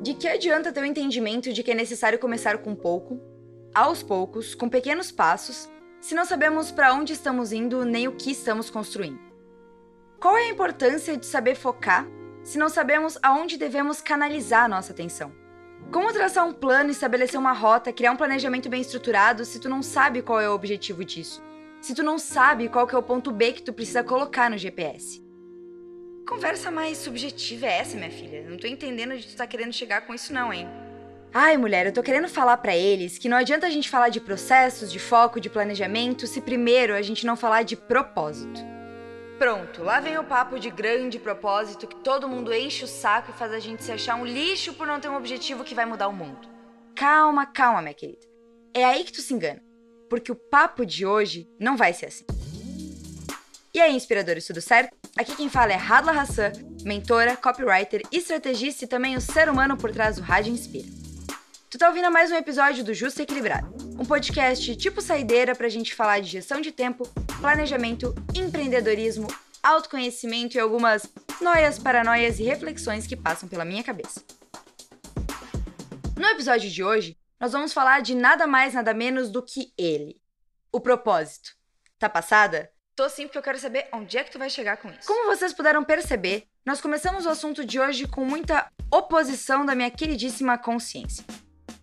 De que adianta ter o entendimento de que é necessário começar com pouco, aos poucos, com pequenos passos, se não sabemos para onde estamos indo nem o que estamos construindo? Qual é a importância de saber focar se não sabemos aonde devemos canalizar nossa atenção? Como traçar um plano, estabelecer uma rota, criar um planejamento bem estruturado se tu não sabe qual é o objetivo disso? Se tu não sabe qual é o ponto B que tu precisa colocar no GPS? Conversa mais subjetiva é essa, minha filha? Não tô entendendo onde tu tá querendo chegar com isso não, hein? Ai, mulher, eu tô querendo falar para eles que não adianta a gente falar de processos, de foco, de planejamento, se primeiro a gente não falar de propósito. Pronto, lá vem o papo de grande propósito que todo mundo enche o saco e faz a gente se achar um lixo por não ter um objetivo que vai mudar o mundo. Calma, calma, minha querida. É aí que tu se engana, porque o papo de hoje não vai ser assim. E aí, inspiradores, tudo certo? Aqui quem fala é Radla Hassan, mentora, copywriter, estrategista e também o ser humano por trás do Rádio Inspira. Tu tá ouvindo mais um episódio do Justo e Equilibrado, um podcast tipo saideira pra gente falar de gestão de tempo, planejamento, empreendedorismo, autoconhecimento e algumas noias, paranoias e reflexões que passam pela minha cabeça. No episódio de hoje, nós vamos falar de nada mais, nada menos do que ele: o propósito. Tá passada? Tô sim porque eu quero saber onde é que tu vai chegar com isso. Como vocês puderam perceber, nós começamos o assunto de hoje com muita oposição da minha queridíssima consciência.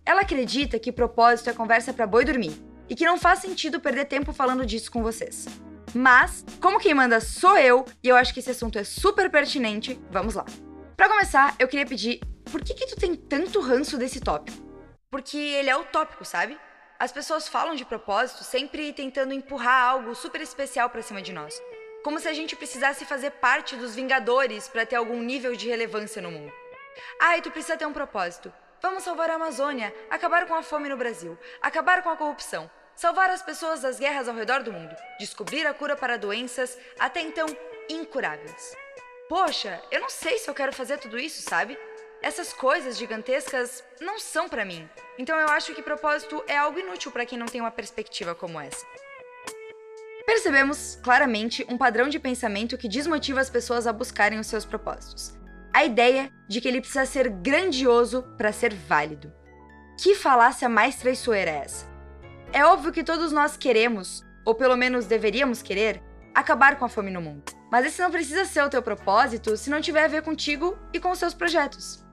Ela acredita que propósito é conversa para boi dormir e que não faz sentido perder tempo falando disso com vocês. Mas, como quem manda sou eu, e eu acho que esse assunto é super pertinente, vamos lá. Para começar, eu queria pedir, por que que tu tem tanto ranço desse tópico? Porque ele é utópico, sabe? As pessoas falam de propósito sempre tentando empurrar algo super especial para cima de nós. Como se a gente precisasse fazer parte dos Vingadores para ter algum nível de relevância no mundo. Ai, tu precisa ter um propósito. Vamos salvar a Amazônia, acabar com a fome no Brasil, acabar com a corrupção, salvar as pessoas das guerras ao redor do mundo, descobrir a cura para doenças até então incuráveis. Poxa, eu não sei se eu quero fazer tudo isso, sabe? Essas coisas gigantescas não são para mim. Então eu acho que propósito é algo inútil para quem não tem uma perspectiva como essa. Percebemos claramente um padrão de pensamento que desmotiva as pessoas a buscarem os seus propósitos a ideia de que ele precisa ser grandioso para ser válido. Que falácia mais traiçoeira é essa? É óbvio que todos nós queremos, ou pelo menos deveríamos querer, acabar com a fome no mundo. Mas esse não precisa ser o teu propósito se não tiver a ver contigo e com os seus projetos.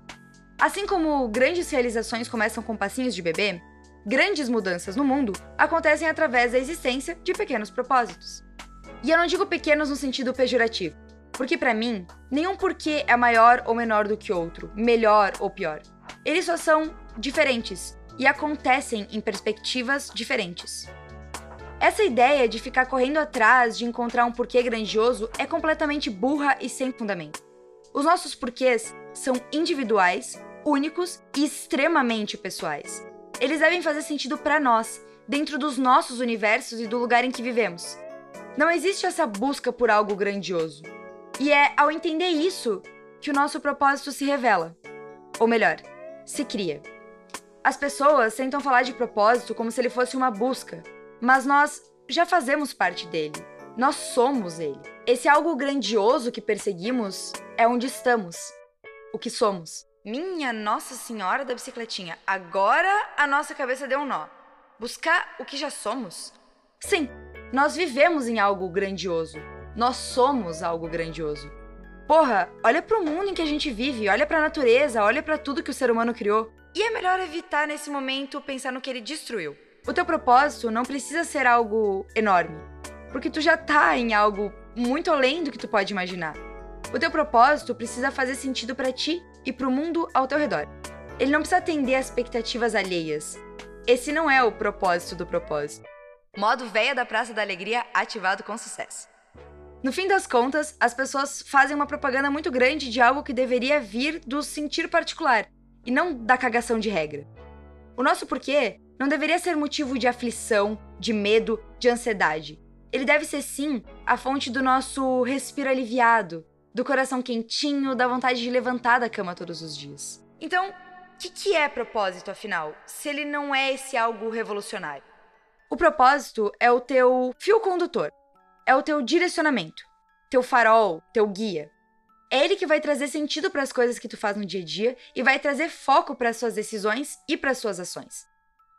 Assim como grandes realizações começam com passinhos de bebê, grandes mudanças no mundo acontecem através da existência de pequenos propósitos. E eu não digo pequenos no sentido pejorativo. Porque para mim, nenhum porquê é maior ou menor do que outro, melhor ou pior. Eles só são diferentes e acontecem em perspectivas diferentes. Essa ideia de ficar correndo atrás de encontrar um porquê grandioso é completamente burra e sem fundamento. Os nossos porquês são individuais, únicos e extremamente pessoais. Eles devem fazer sentido para nós, dentro dos nossos universos e do lugar em que vivemos. Não existe essa busca por algo grandioso. E é ao entender isso que o nosso propósito se revela. Ou melhor, se cria. As pessoas tentam falar de propósito como se ele fosse uma busca, mas nós já fazemos parte dele. Nós somos ele. Esse algo grandioso que perseguimos é onde estamos, o que somos. Minha Nossa Senhora da Bicicletinha, agora a nossa cabeça deu um nó. Buscar o que já somos? Sim, nós vivemos em algo grandioso, nós somos algo grandioso. Porra, olha pro mundo em que a gente vive, olha pra natureza, olha para tudo que o ser humano criou. E é melhor evitar nesse momento pensar no que ele destruiu. O teu propósito não precisa ser algo enorme, porque tu já tá em algo muito além do que tu pode imaginar. O teu propósito precisa fazer sentido para ti e pro mundo ao teu redor. Ele não precisa atender às expectativas alheias. Esse não é o propósito do propósito. Modo véia da Praça da Alegria ativado com sucesso. No fim das contas, as pessoas fazem uma propaganda muito grande de algo que deveria vir do sentir particular e não da cagação de regra. O nosso porquê não deveria ser motivo de aflição, de medo, de ansiedade. Ele deve ser sim a fonte do nosso respiro aliviado, do coração quentinho, da vontade de levantar da cama todos os dias. Então, o que, que é propósito, afinal, se ele não é esse algo revolucionário? O propósito é o teu fio condutor, é o teu direcionamento, teu farol, teu guia. É ele que vai trazer sentido para as coisas que tu faz no dia a dia e vai trazer foco para suas decisões e para suas ações.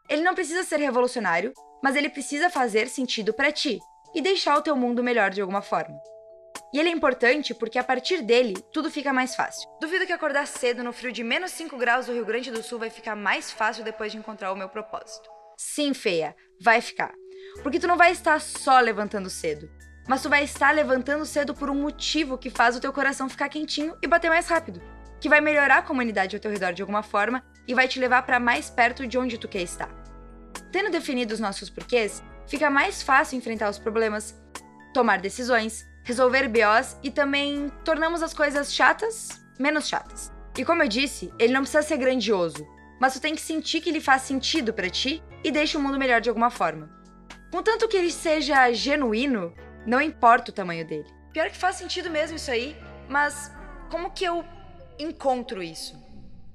Ele não precisa ser revolucionário, mas ele precisa fazer sentido para ti e deixar o teu mundo melhor de alguma forma. E ele é importante porque a partir dele tudo fica mais fácil. Duvido que acordar cedo no frio de menos 5 graus do Rio Grande do Sul vai ficar mais fácil depois de encontrar o meu propósito. Sim, feia, vai ficar. Porque tu não vai estar só levantando cedo, mas tu vai estar levantando cedo por um motivo que faz o teu coração ficar quentinho e bater mais rápido, que vai melhorar a comunidade ao teu redor de alguma forma e vai te levar para mais perto de onde tu quer estar. Tendo definido os nossos porquês, fica mais fácil enfrentar os problemas, tomar decisões, resolver BOs e também tornamos as coisas chatas menos chatas. E como eu disse, ele não precisa ser grandioso, mas tu tem que sentir que ele faz sentido para ti e deixa o mundo melhor de alguma forma. Contanto que ele seja genuíno, não importa o tamanho dele. Pior que faz sentido mesmo isso aí, mas como que eu encontro isso?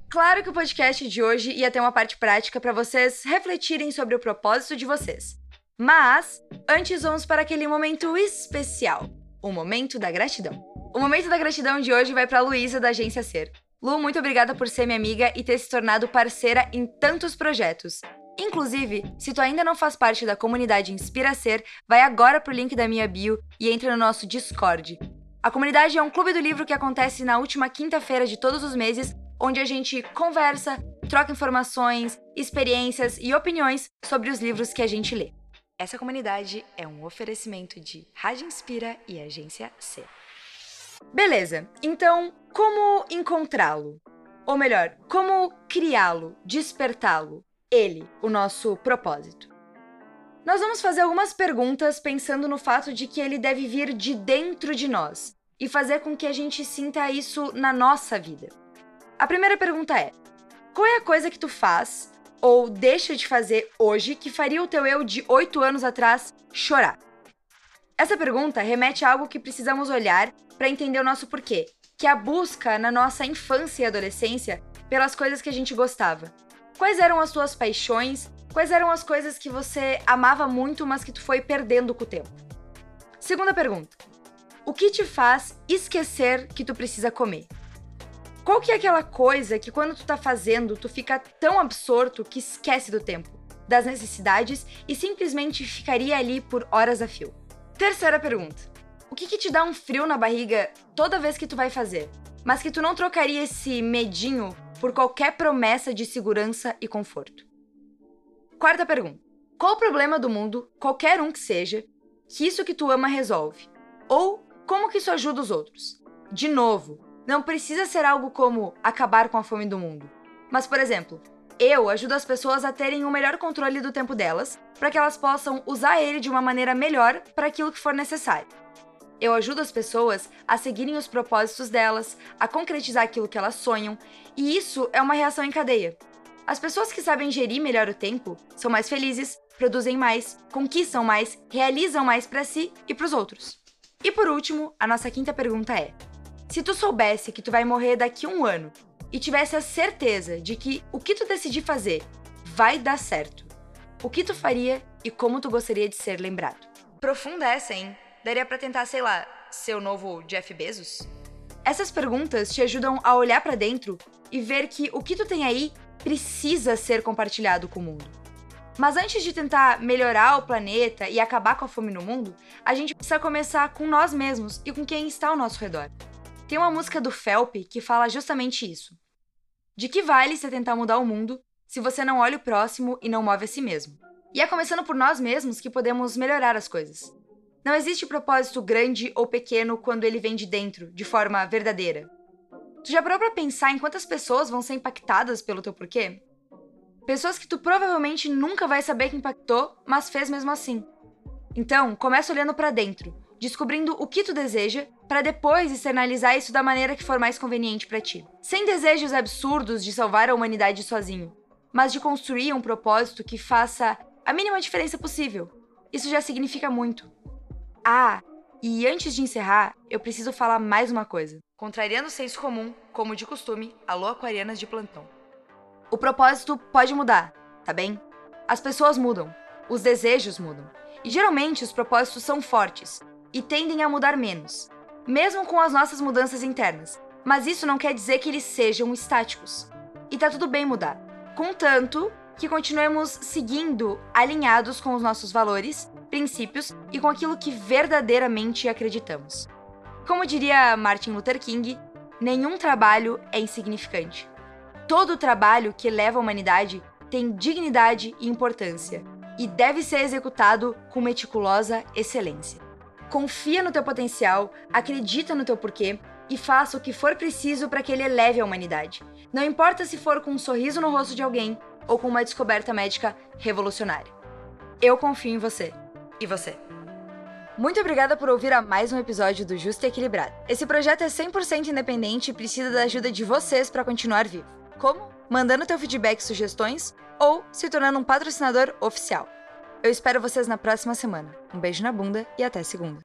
Claro que o podcast de hoje ia ter uma parte prática para vocês refletirem sobre o propósito de vocês. Mas antes vamos para aquele momento especial, o momento da gratidão. O momento da gratidão de hoje vai para Luísa da agência Ser. Lu, muito obrigada por ser minha amiga e ter se tornado parceira em tantos projetos. Inclusive, se tu ainda não faz parte da comunidade Inspira Ser, vai agora pro link da minha bio e entra no nosso Discord. A comunidade é um clube do livro que acontece na última quinta-feira de todos os meses onde a gente conversa, troca informações, experiências e opiniões sobre os livros que a gente lê. Essa comunidade é um oferecimento de Rádio Inspira e Agência C. Beleza, então como encontrá-lo? Ou melhor, como criá-lo, despertá-lo? Ele, o nosso propósito. Nós vamos fazer algumas perguntas pensando no fato de que ele deve vir de dentro de nós e fazer com que a gente sinta isso na nossa vida. A primeira pergunta é: qual é a coisa que tu faz ou deixa de fazer hoje que faria o teu eu de 8 anos atrás chorar? Essa pergunta remete a algo que precisamos olhar para entender o nosso porquê, que é a busca na nossa infância e adolescência pelas coisas que a gente gostava. Quais eram as tuas paixões? Quais eram as coisas que você amava muito, mas que tu foi perdendo com o tempo? Segunda pergunta: o que te faz esquecer que tu precisa comer? Qual que é aquela coisa que quando tu tá fazendo, tu fica tão absorto que esquece do tempo, das necessidades e simplesmente ficaria ali por horas a fio? Terceira pergunta. O que, que te dá um frio na barriga toda vez que tu vai fazer, mas que tu não trocaria esse medinho por qualquer promessa de segurança e conforto? Quarta pergunta. Qual o problema do mundo, qualquer um que seja, que isso que tu ama resolve? Ou como que isso ajuda os outros? De novo, não precisa ser algo como acabar com a fome do mundo. Mas, por exemplo, eu ajudo as pessoas a terem um melhor controle do tempo delas, para que elas possam usar ele de uma maneira melhor para aquilo que for necessário. Eu ajudo as pessoas a seguirem os propósitos delas, a concretizar aquilo que elas sonham, e isso é uma reação em cadeia. As pessoas que sabem gerir melhor o tempo são mais felizes, produzem mais, conquistam mais, realizam mais para si e para os outros. E por último, a nossa quinta pergunta é: se tu soubesse que tu vai morrer daqui a um ano e tivesse a certeza de que o que tu decidir fazer vai dar certo, o que tu faria e como tu gostaria de ser lembrado? Profunda essa, hein? Daria para tentar, sei lá, ser o novo Jeff Bezos? Essas perguntas te ajudam a olhar para dentro e ver que o que tu tem aí precisa ser compartilhado com o mundo. Mas antes de tentar melhorar o planeta e acabar com a fome no mundo, a gente precisa começar com nós mesmos e com quem está ao nosso redor. Tem uma música do Felp que fala justamente isso. De que vale você tentar mudar o mundo se você não olha o próximo e não move a si mesmo? E é começando por nós mesmos que podemos melhorar as coisas. Não existe propósito grande ou pequeno quando ele vem de dentro, de forma verdadeira. Tu já parou pra pensar em quantas pessoas vão ser impactadas pelo teu porquê? Pessoas que tu provavelmente nunca vai saber que impactou, mas fez mesmo assim. Então, começa olhando para dentro, descobrindo o que tu deseja, para depois externalizar isso da maneira que for mais conveniente para ti. Sem desejos absurdos de salvar a humanidade sozinho, mas de construir um propósito que faça a mínima diferença possível. Isso já significa muito. Ah, e antes de encerrar, eu preciso falar mais uma coisa. Contrariando o senso comum, como de costume, alô aquarianas de plantão. O propósito pode mudar, tá bem? As pessoas mudam, os desejos mudam. E geralmente os propósitos são fortes, e tendem a mudar menos. mesmo com as nossas mudanças internas. Mas isso não quer dizer que eles sejam estáticos. E tá tudo bem mudar, contanto que continuemos seguindo alinhados com os nossos valores, princípios e com aquilo que verdadeiramente acreditamos. Como diria Martin Luther King, nenhum trabalho é insignificante. Todo trabalho que leva a humanidade tem dignidade e importância e deve ser executado com meticulosa excelência. Confia no teu potencial, acredita no teu porquê e faça o que for preciso para que ele eleve a humanidade. Não importa se for com um sorriso no rosto de alguém ou com uma descoberta médica revolucionária. Eu confio em você. E você? Muito obrigada por ouvir a mais um episódio do Justo e Equilibrado. Esse projeto é 100% independente e precisa da ajuda de vocês para continuar vivo. Como? Mandando teu feedback e sugestões ou se tornando um patrocinador oficial. Eu espero vocês na próxima semana. Um beijo na bunda e até segunda.